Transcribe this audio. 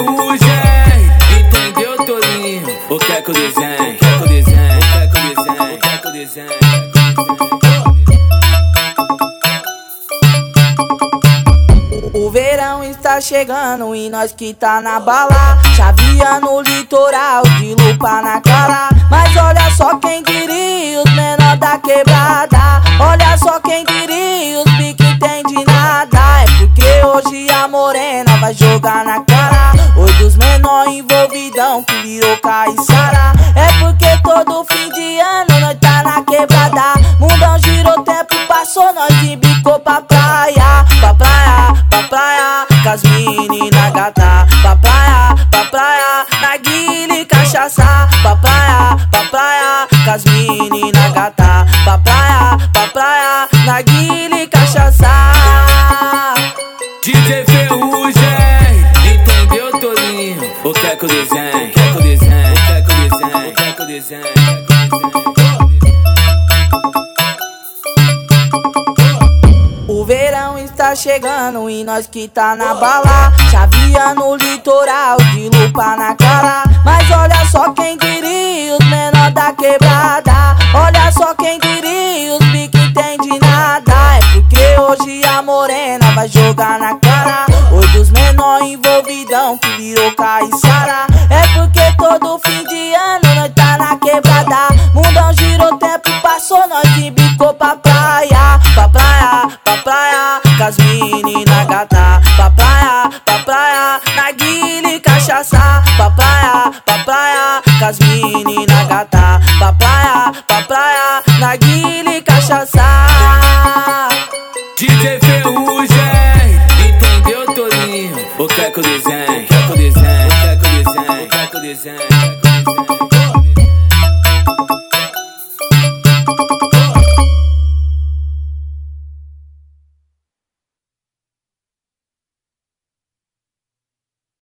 ferrugem. Entendeu, Tolinho? O que é que o desenho? O que é que o desenho? O que é que o desenho? O que é que o desenho? O verão está chegando e nós que tá na bala Chavia no litoral, de lupa na cara Mas olha só quem diria, os menor da quebrada Olha só quem diria, os pique entende nada É porque hoje a morena vai jogar na cara envolvidão que virou caiçara É porque todo fim de ano nós tá na quebrada. Mundão girou, tempo passou, nós embicou pra praia. Pra praia praia, com as menina gata. Pra praia, que desenho? O que é que desenho? O que é que desenho? O que é que desenho? tá chegando e nós que tá na bala. Chavia no litoral, de lupa na cara. Mas olha só quem diria, os menor da quebrada. Olha só quem diria, os envolvidão que virou caiçara. É porque todo fim de ano nós tá na quebrada. Mundão girou, tempo passou, nós embicou pra praia. Pra praia, pra praia com as menina gata Pra praia, pra praia, na guile cachaça Pra praia, pra praia, com as menina gata Pra praia, pra praia, na guile cachaça O que é que o desenho? O que é que